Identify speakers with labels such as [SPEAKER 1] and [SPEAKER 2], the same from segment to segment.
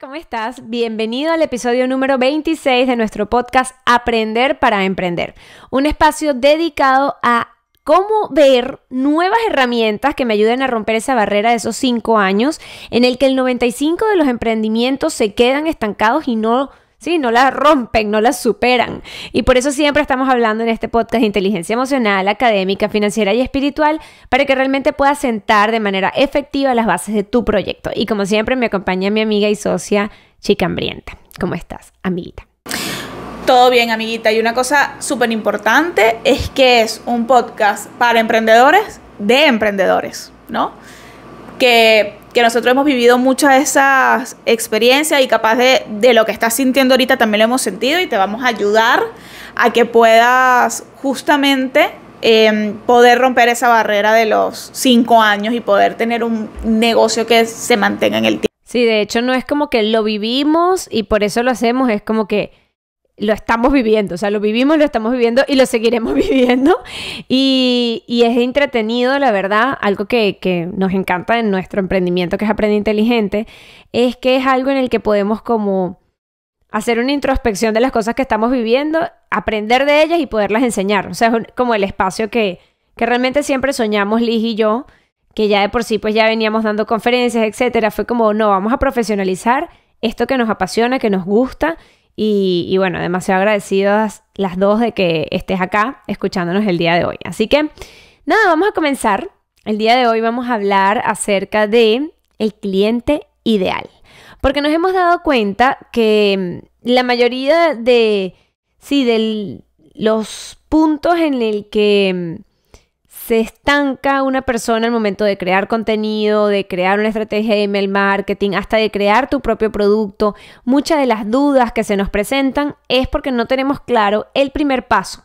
[SPEAKER 1] ¿Cómo estás? Bienvenido al episodio número 26 de nuestro podcast Aprender para Emprender, un espacio dedicado a cómo ver nuevas herramientas que me ayuden a romper esa barrera de esos cinco años en el que el 95 de los emprendimientos se quedan estancados y no Sí, no las rompen, no las superan. Y por eso siempre estamos hablando en este podcast de inteligencia emocional, académica, financiera y espiritual para que realmente puedas sentar de manera efectiva las bases de tu proyecto. Y como siempre me acompaña mi amiga y socia Chica Hambrienta. ¿Cómo estás, amiguita?
[SPEAKER 2] Todo bien, amiguita. Y una cosa súper importante es que es un podcast para emprendedores de emprendedores, ¿no? Que que nosotros hemos vivido muchas de esas experiencias y capaz de, de, lo que estás sintiendo ahorita también lo hemos sentido y te vamos a ayudar a que puedas justamente eh, poder romper esa barrera de los cinco años y poder tener un negocio que se mantenga en el tiempo.
[SPEAKER 1] Sí, de hecho no es como que lo vivimos y por eso lo hacemos, es como que lo estamos viviendo, o sea, lo vivimos, lo estamos viviendo y lo seguiremos viviendo. Y, y es entretenido, la verdad, algo que, que, nos encanta en nuestro emprendimiento, que es Aprende Inteligente, es que es algo en el que podemos como hacer una introspección de las cosas que estamos viviendo, aprender de ellas y poderlas enseñar. O sea, es como el espacio que, que realmente siempre soñamos Liz y yo, que ya de por sí pues ya veníamos dando conferencias, etcétera. Fue como, no, vamos a profesionalizar esto que nos apasiona, que nos gusta y, bueno, demasiado agradecidas las dos de que estés acá escuchándonos el día de hoy. Así que, nada, vamos a comenzar. El día de hoy vamos a hablar acerca de el cliente ideal. Porque nos hemos dado cuenta que la mayoría de, sí, de los puntos en el que se estanca una persona al momento de crear contenido, de crear una estrategia de email marketing, hasta de crear tu propio producto, muchas de las dudas que se nos presentan es porque no tenemos claro el primer paso,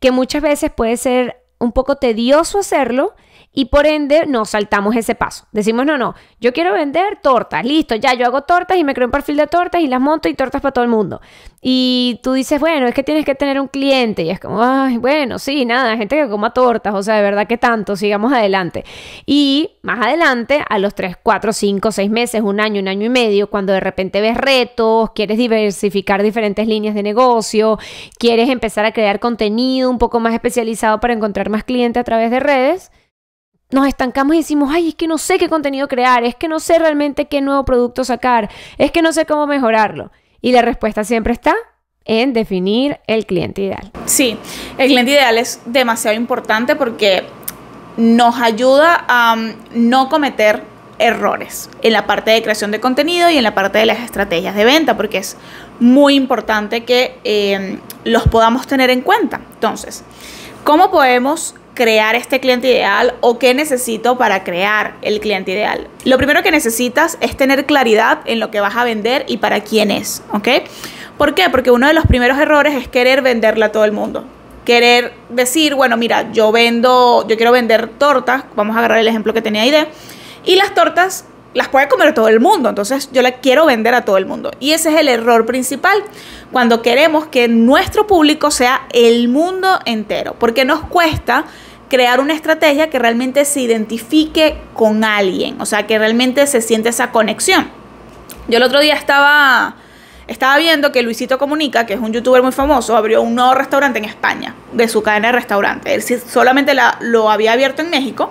[SPEAKER 1] que muchas veces puede ser un poco tedioso hacerlo y por ende nos saltamos ese paso. Decimos, no, no, yo quiero vender tortas, listo, ya yo hago tortas y me creo un perfil de tortas y las monto y tortas para todo el mundo. Y tú dices, bueno, es que tienes que tener un cliente y es como, ay, bueno, sí, nada, gente que coma tortas, o sea, de verdad que tanto, sigamos adelante. Y más adelante, a los 3, 4, 5, 6 meses, un año, un año y medio, cuando de repente ves retos, quieres diversificar diferentes líneas de negocio, quieres empezar a crear contenido un poco más especializado para encontrar más clientes a través de redes, nos estancamos y decimos, ay, es que no sé qué contenido crear, es que no sé realmente qué nuevo producto sacar, es que no sé cómo mejorarlo. Y la respuesta siempre está en definir el cliente ideal.
[SPEAKER 2] Sí, el cliente ideal es demasiado importante porque nos ayuda a um, no cometer errores en la parte de creación de contenido y en la parte de las estrategias de venta, porque es muy importante que eh, los podamos tener en cuenta. Entonces, ¿cómo podemos crear este cliente ideal o qué necesito para crear el cliente ideal. Lo primero que necesitas es tener claridad en lo que vas a vender y para quién es, ¿ok? ¿Por qué? Porque uno de los primeros errores es querer venderle a todo el mundo. Querer decir, bueno, mira, yo vendo, yo quiero vender tortas, vamos a agarrar el ejemplo que tenía idea, y las tortas las puede comer todo el mundo, entonces yo las quiero vender a todo el mundo. Y ese es el error principal cuando queremos que nuestro público sea el mundo entero, porque nos cuesta crear una estrategia que realmente se identifique con alguien, o sea, que realmente se siente esa conexión. Yo el otro día estaba, estaba viendo que Luisito Comunica, que es un youtuber muy famoso, abrió un nuevo restaurante en España, de su cadena de restaurante. Él solamente la, lo había abierto en México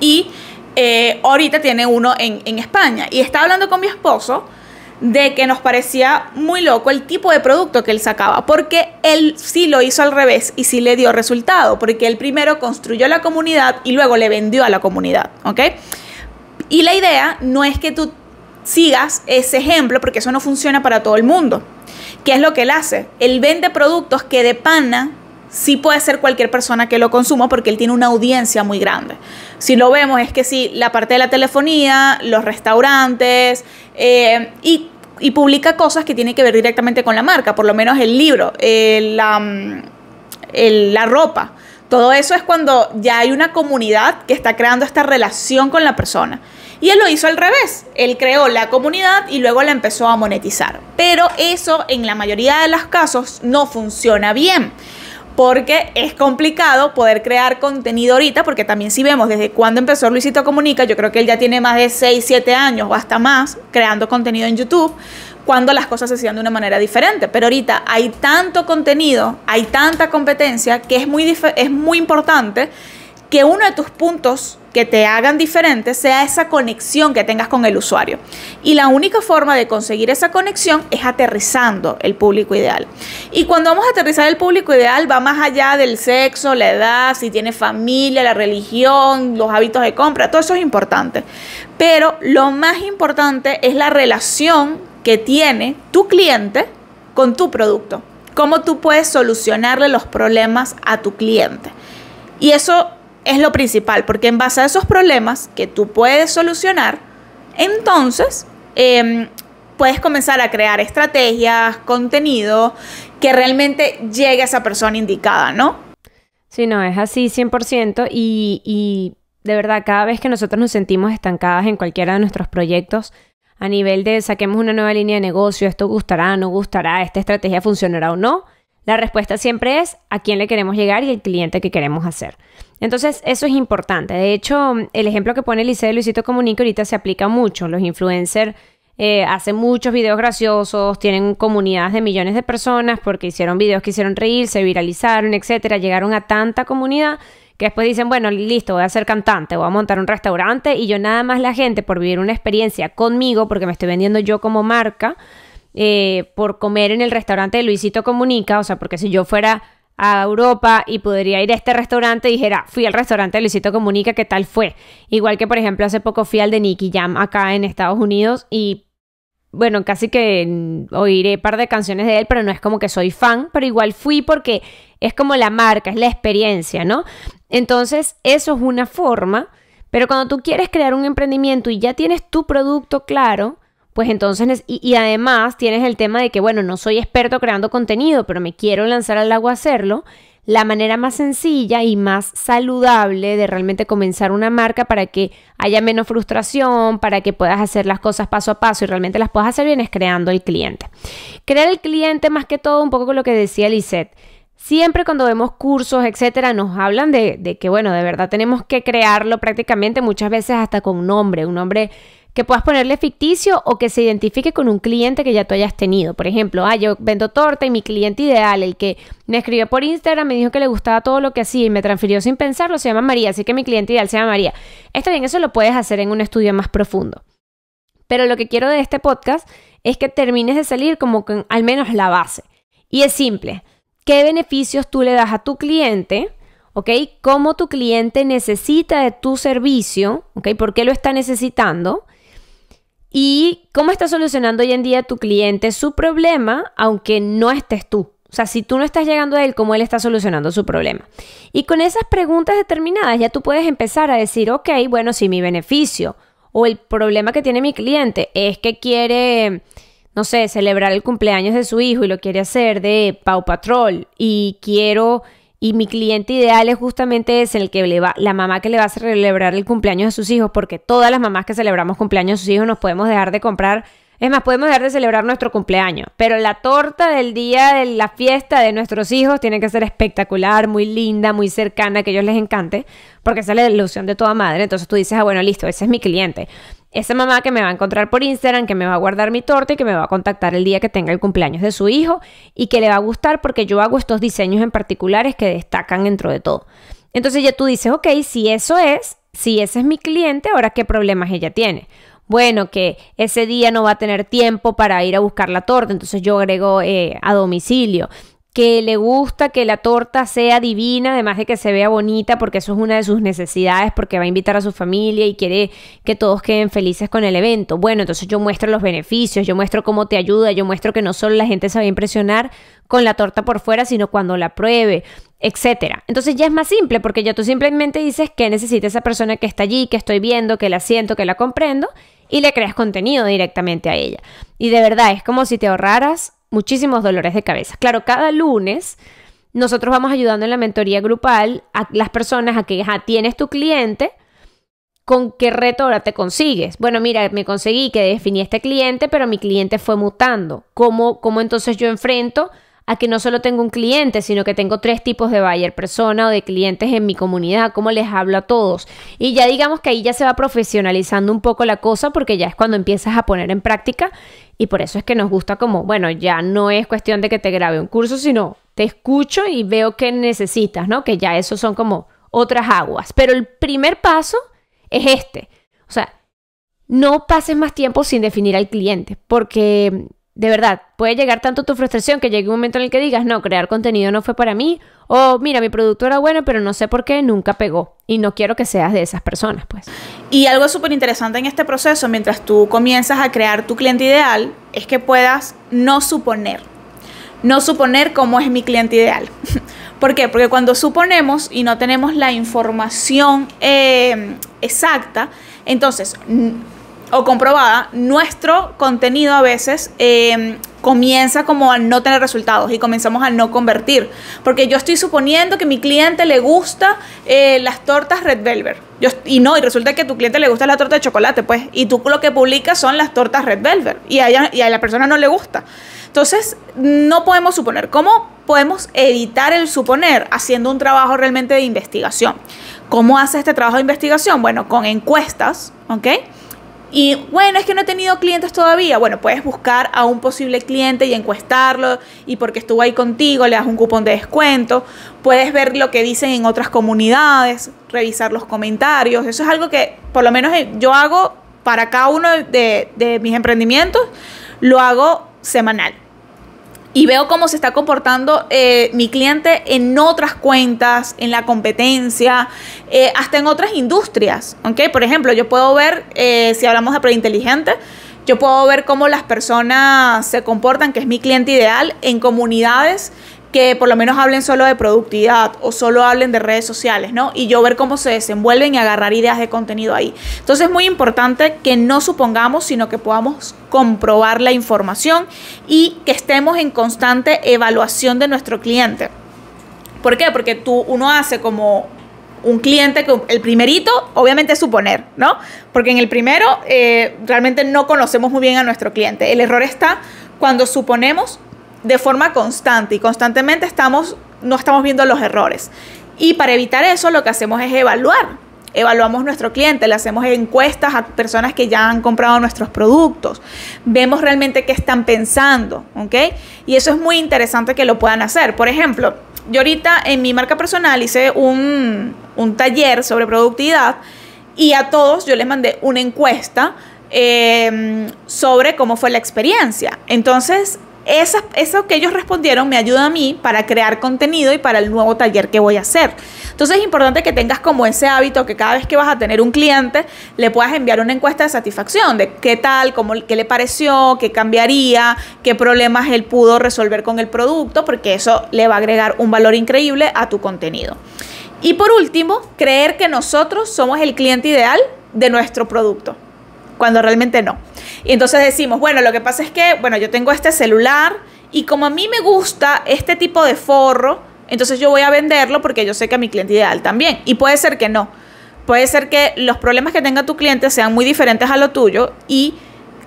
[SPEAKER 2] y eh, ahorita tiene uno en, en España. Y estaba hablando con mi esposo de que nos parecía muy loco el tipo de producto que él sacaba, porque él sí lo hizo al revés y sí le dio resultado, porque él primero construyó la comunidad y luego le vendió a la comunidad, ¿ok? Y la idea no es que tú sigas ese ejemplo, porque eso no funciona para todo el mundo. ¿Qué es lo que él hace? Él vende productos que de pana sí puede ser cualquier persona que lo consuma porque él tiene una audiencia muy grande. Si lo vemos es que sí, la parte de la telefonía, los restaurantes eh, y publica cosas que tienen que ver directamente con la marca, por lo menos el libro, la, mm, la ropa. Todo eso es cuando ya hay una comunidad que está creando esta relación con la persona. Y él lo hizo al revés. Él creó la comunidad y luego la empezó a monetizar. Pero eso en la mayoría de los casos no funciona bien. Porque es complicado poder crear contenido ahorita, porque también si vemos desde cuando empezó Luisito Comunica, yo creo que él ya tiene más de 6, 7 años o hasta más creando contenido en YouTube, cuando las cosas se hacían de una manera diferente. Pero ahorita hay tanto contenido, hay tanta competencia, que es muy, es muy importante que uno de tus puntos que te hagan diferente sea esa conexión que tengas con el usuario. Y la única forma de conseguir esa conexión es aterrizando el público ideal. Y cuando vamos a aterrizar el público ideal va más allá del sexo, la edad, si tiene familia, la religión, los hábitos de compra, todo eso es importante. Pero lo más importante es la relación que tiene tu cliente con tu producto. Cómo tú puedes solucionarle los problemas a tu cliente. Y eso es lo principal, porque en base a esos problemas que tú puedes solucionar, entonces em, puedes comenzar a crear estrategias, contenido que realmente llegue a esa persona indicada, ¿no?
[SPEAKER 1] Sí, no, es así 100% y, y de verdad, cada vez que nosotros nos sentimos estancadas en cualquiera de nuestros proyectos, a nivel de saquemos una nueva línea de negocio, esto gustará, no gustará, esta estrategia funcionará o no, la respuesta siempre es a quién le queremos llegar y el cliente que queremos hacer. Entonces, eso es importante. De hecho, el ejemplo que pone Liceo de Luisito Comunica ahorita se aplica mucho. Los influencers eh, hacen muchos videos graciosos, tienen comunidades de millones de personas porque hicieron videos que hicieron reír, se viralizaron, etcétera, llegaron a tanta comunidad que después dicen, bueno, listo, voy a ser cantante, voy a montar un restaurante y yo nada más la gente por vivir una experiencia conmigo, porque me estoy vendiendo yo como marca, eh, por comer en el restaurante de Luisito Comunica, o sea, porque si yo fuera a Europa y podría ir a este restaurante, dijera, fui al restaurante de Luisito Comunica, ¿qué tal fue? Igual que, por ejemplo, hace poco fui al de Nicky Jam acá en Estados Unidos y, bueno, casi que oiré un par de canciones de él, pero no es como que soy fan, pero igual fui porque es como la marca, es la experiencia, ¿no? Entonces, eso es una forma, pero cuando tú quieres crear un emprendimiento y ya tienes tu producto claro, pues entonces, y, además tienes el tema de que, bueno, no soy experto creando contenido, pero me quiero lanzar al agua a hacerlo. La manera más sencilla y más saludable de realmente comenzar una marca para que haya menos frustración, para que puedas hacer las cosas paso a paso y realmente las puedas hacer bien es creando el cliente. Crear el cliente más que todo, un poco con lo que decía Lisette. Siempre cuando vemos cursos, etcétera, nos hablan de, de, que, bueno, de verdad tenemos que crearlo prácticamente muchas veces hasta con nombre, un nombre que puedas ponerle ficticio o que se identifique con un cliente que ya tú hayas tenido. Por ejemplo, ah, yo vendo torta y mi cliente ideal, el que me escribió por Instagram, me dijo que le gustaba todo lo que hacía y me transfirió sin pensarlo, se llama María, así que mi cliente ideal se llama María. Está bien, eso lo puedes hacer en un estudio más profundo. Pero lo que quiero de este podcast es que termines de salir como con al menos la base. Y es simple. ¿Qué beneficios tú le das a tu cliente? ¿Ok? ¿Cómo tu cliente necesita de tu servicio? ¿Ok? ¿Por qué lo está necesitando? Y cómo está solucionando hoy en día tu cliente su problema, aunque no estés tú. O sea, si tú no estás llegando a él, cómo él está solucionando su problema. Y con esas preguntas determinadas ya tú puedes empezar a decir, ok, bueno, si mi beneficio o el problema que tiene mi cliente es que quiere, no sé, celebrar el cumpleaños de su hijo y lo quiere hacer de Pau Patrol y quiero y mi cliente ideal es justamente ese, el que le va, la mamá que le va a celebrar el cumpleaños de sus hijos, porque todas las mamás que celebramos cumpleaños de sus hijos nos podemos dejar de comprar. Es más, podemos dejar de celebrar nuestro cumpleaños, pero la torta del día de la fiesta de nuestros hijos tiene que ser espectacular, muy linda, muy cercana, que a ellos les encante, porque esa es la ilusión de toda madre. Entonces tú dices, ah, bueno, listo, ese es mi cliente esa mamá que me va a encontrar por Instagram, que me va a guardar mi torta y que me va a contactar el día que tenga el cumpleaños de su hijo y que le va a gustar porque yo hago estos diseños en particulares que destacan dentro de todo. Entonces ya tú dices, ok, si eso es, si ese es mi cliente, ahora qué problemas ella tiene. Bueno, que ese día no va a tener tiempo para ir a buscar la torta, entonces yo agrego eh, a domicilio que le gusta que la torta sea divina, además de que se vea bonita, porque eso es una de sus necesidades, porque va a invitar a su familia y quiere que todos queden felices con el evento. Bueno, entonces yo muestro los beneficios, yo muestro cómo te ayuda, yo muestro que no solo la gente se va a impresionar con la torta por fuera, sino cuando la pruebe, etcétera. Entonces ya es más simple, porque ya tú simplemente dices que necesita esa persona que está allí, que estoy viendo, que la siento, que la comprendo, y le creas contenido directamente a ella. Y de verdad, es como si te ahorraras muchísimos dolores de cabeza. Claro, cada lunes nosotros vamos ayudando en la mentoría grupal a las personas a que ya tienes tu cliente, ¿con qué reto ahora te consigues? Bueno, mira, me conseguí que definí este cliente, pero mi cliente fue mutando. ¿Cómo, cómo entonces yo enfrento a que no solo tengo un cliente, sino que tengo tres tipos de buyer persona o de clientes en mi comunidad, cómo les hablo a todos. Y ya digamos que ahí ya se va profesionalizando un poco la cosa porque ya es cuando empiezas a poner en práctica y por eso es que nos gusta como, bueno, ya no es cuestión de que te grabe un curso, sino te escucho y veo qué necesitas, ¿no? Que ya esos son como otras aguas. Pero el primer paso es este. O sea, no pases más tiempo sin definir al cliente, porque de verdad, puede llegar tanto tu frustración que llegue un momento en el que digas, no, crear contenido no fue para mí, o mira, mi producto era bueno, pero no sé por qué nunca pegó. Y no quiero que seas de esas personas, pues.
[SPEAKER 2] Y algo súper interesante en este proceso, mientras tú comienzas a crear tu cliente ideal, es que puedas no suponer. No suponer cómo es mi cliente ideal. ¿Por qué? Porque cuando suponemos y no tenemos la información eh, exacta, entonces o comprobada, nuestro contenido a veces em, comienza como a no tener resultados y comenzamos a no convertir. Porque yo estoy suponiendo que mi cliente le gusta eh, las tortas Red Velvet. y no, y resulta que a tu cliente le gusta la torta de chocolate, pues. Y tú lo que publicas son las tortas Red Velvet. Y a, ella, y a la persona no le gusta. Entonces, no podemos suponer. ¿Cómo podemos evitar el suponer? Haciendo un trabajo realmente de investigación. ¿Cómo hace este trabajo de investigación? Bueno, con encuestas, ¿ok? Y bueno, es que no he tenido clientes todavía. Bueno, puedes buscar a un posible cliente y encuestarlo y porque estuvo ahí contigo le das un cupón de descuento. Puedes ver lo que dicen en otras comunidades, revisar los comentarios. Eso es algo que por lo menos yo hago para cada uno de, de mis emprendimientos, lo hago semanal y veo cómo se está comportando eh, mi cliente en otras cuentas, en la competencia, eh, hasta en otras industrias. ¿okay? Por ejemplo, yo puedo ver, eh, si hablamos de preinteligente, yo puedo ver cómo las personas se comportan, que es mi cliente ideal, en comunidades que por lo menos hablen solo de productividad o solo hablen de redes sociales, ¿no? Y yo ver cómo se desenvuelven y agarrar ideas de contenido ahí. Entonces es muy importante que no supongamos, sino que podamos comprobar la información y que estemos en constante evaluación de nuestro cliente. ¿Por qué? Porque tú, uno hace como un cliente el primerito, obviamente es suponer, ¿no? Porque en el primero eh, realmente no conocemos muy bien a nuestro cliente. El error está cuando suponemos de forma constante y constantemente estamos, no estamos viendo los errores. Y para evitar eso lo que hacemos es evaluar. Evaluamos nuestro cliente, le hacemos encuestas a personas que ya han comprado nuestros productos, vemos realmente qué están pensando, ¿ok? Y eso es muy interesante que lo puedan hacer. Por ejemplo, yo ahorita en mi marca personal hice un, un taller sobre productividad y a todos yo les mandé una encuesta eh, sobre cómo fue la experiencia. Entonces, eso que ellos respondieron me ayuda a mí para crear contenido y para el nuevo taller que voy a hacer. Entonces es importante que tengas como ese hábito que cada vez que vas a tener un cliente le puedas enviar una encuesta de satisfacción de qué tal, cómo, qué le pareció, qué cambiaría, qué problemas él pudo resolver con el producto, porque eso le va a agregar un valor increíble a tu contenido. Y por último, creer que nosotros somos el cliente ideal de nuestro producto cuando realmente no. Y entonces decimos, bueno, lo que pasa es que, bueno, yo tengo este celular y como a mí me gusta este tipo de forro, entonces yo voy a venderlo porque yo sé que a mi cliente ideal también. Y puede ser que no. Puede ser que los problemas que tenga tu cliente sean muy diferentes a lo tuyo y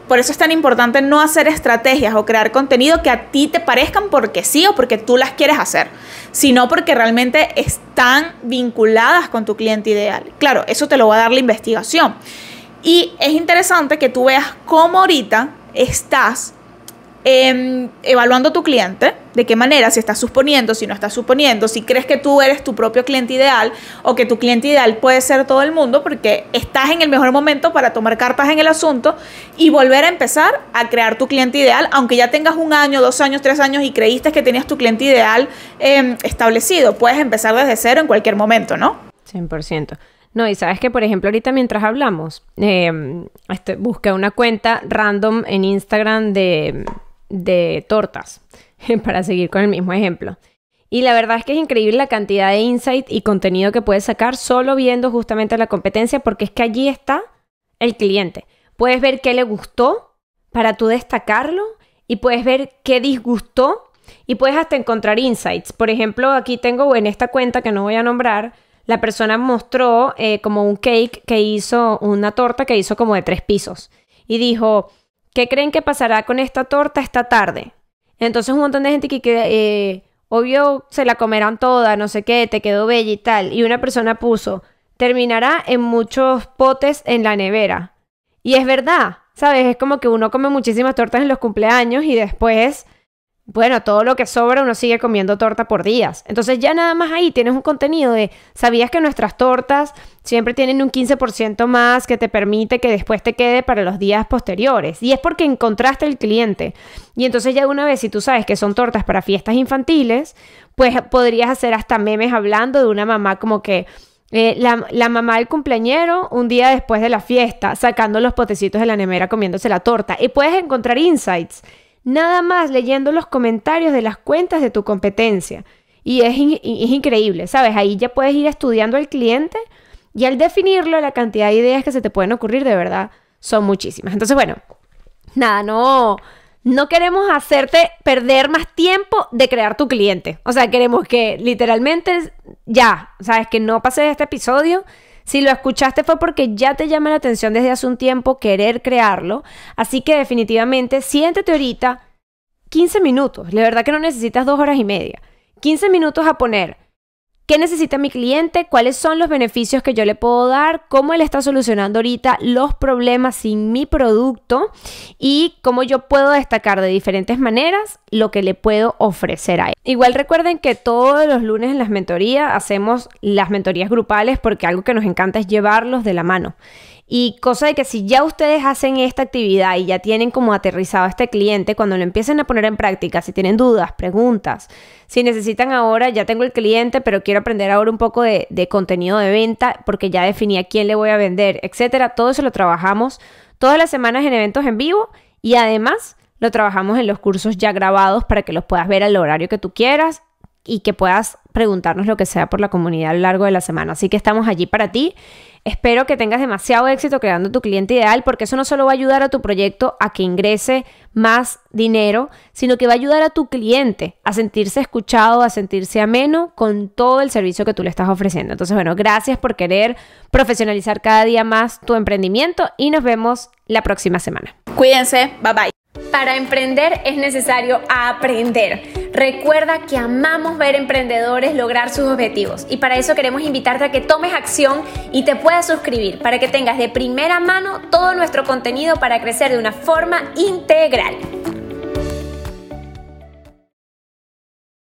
[SPEAKER 2] por eso es tan importante no hacer estrategias o crear contenido que a ti te parezcan porque sí o porque tú las quieres hacer, sino porque realmente están vinculadas con tu cliente ideal. Claro, eso te lo va a dar la investigación. Y es interesante que tú veas cómo ahorita estás em, evaluando tu cliente, de qué manera, si estás suponiendo, si no estás suponiendo, si crees que tú eres tu propio cliente ideal o que tu cliente ideal puede ser todo el mundo, porque estás en el mejor momento para tomar cartas en el asunto y volver a empezar a crear tu cliente ideal, aunque ya tengas un año, dos años, tres años y creíste que tenías tu cliente ideal em, establecido. Puedes empezar desde cero en cualquier momento, ¿no?
[SPEAKER 1] 100%. No, y sabes que, por ejemplo, ahorita mientras hablamos, eh, este, busqué una cuenta random en Instagram de, de tortas, para seguir con el mismo ejemplo. Y la verdad es que es increíble la cantidad de insight y contenido que puedes sacar solo viendo justamente la competencia, porque es que allí está el cliente. puedes ver qué le gustó para tú destacarlo y puedes ver qué disgustó y puedes hasta encontrar insights. Por ejemplo, aquí tengo en esta cuenta que no voy a nombrar, la persona mostró eh, como un cake que hizo, una torta que hizo como de tres pisos. Y dijo, ¿qué creen que pasará con esta torta esta tarde? Entonces un montón de gente que, eh, obvio, se la comerán toda, no sé qué, te quedó bella y tal. Y una persona puso, terminará en muchos potes en la nevera. Y es verdad, ¿sabes? Es como que uno come muchísimas tortas en los cumpleaños y después, bueno, todo lo que sobra uno sigue comiendo torta por días. Entonces ya nada más ahí tienes un contenido de, ¿sabías que nuestras tortas siempre tienen un 15% más que te permite que después te quede para los días posteriores? Y es porque encontraste el cliente. Y entonces ya una vez, si tú sabes que son tortas para fiestas infantiles, pues podrías hacer hasta memes hablando de una mamá como que eh, la, mamá del cumpleañero un día después de la fiesta, sacando los potecitos de la nemera, comiéndose la torta. Y puedes encontrar insights, nada más leyendo los comentarios de las cuentas de tu competencia. Y es, es increíble, ¿sabes? Ahí ya puedes ir estudiando al cliente y al definirlo, la cantidad de ideas que se te pueden ocurrir, de verdad, son muchísimas. Entonces, bueno, nada, no no queremos hacerte perder más tiempo de crear tu cliente. O sea, queremos que literalmente ya, sabes, que no pase este episodio. Si lo escuchaste fue porque ya te llama la atención desde hace un tiempo querer crearlo. Así que definitivamente siéntete ahorita 15 minutos. La verdad que no necesitas dos horas y media. 15 minutos a poner qué necesita mi cliente, cuáles son los beneficios que yo le puedo dar, cómo él está solucionando ahorita los problemas sin mi producto y cómo yo puedo destacar de diferentes maneras lo que le puedo ofrecer a él. Igual recuerden que todos los lunes en las mentorías hacemos las mentorías grupales porque algo que nos encanta es llevarlos de la mano. Y cosa de que si ya ustedes hacen esta actividad y ya tienen como aterrizado a este cliente, cuando lo empiecen a poner en práctica, si tienen dudas, preguntas, si necesitan ahora, ya tengo el cliente, pero quiero aprender ahora un poco de, contenido de venta porque ya definí a quién le voy a vender, etcétera, todo eso lo trabajamos todas las semanas en eventos en vivo y además lo trabajamos en los cursos ya grabados para que los puedas ver al horario que tú quieras y que puedas preguntarnos lo que sea por la comunidad a lo largo de la semana. Así que estamos allí para ti Espero que tengas demasiado éxito creando tu cliente ideal porque eso no solo va a ayudar a tu proyecto a que ingrese más dinero, sino que va a ayudar a tu cliente a sentirse escuchado, a sentirse ameno con todo el servicio que tú le estás ofreciendo. Entonces, bueno, gracias por querer profesionalizar cada día más tu emprendimiento y nos vemos la próxima semana.
[SPEAKER 2] Cuídense, bye bye.
[SPEAKER 1] Para emprender es necesario aprender. Recuerda que amamos ver emprendedores lograr sus objetivos y para eso queremos invitarte a que tomes acción y te puedas suscribir para que tengas de primera mano todo nuestro contenido para crecer de una forma integral.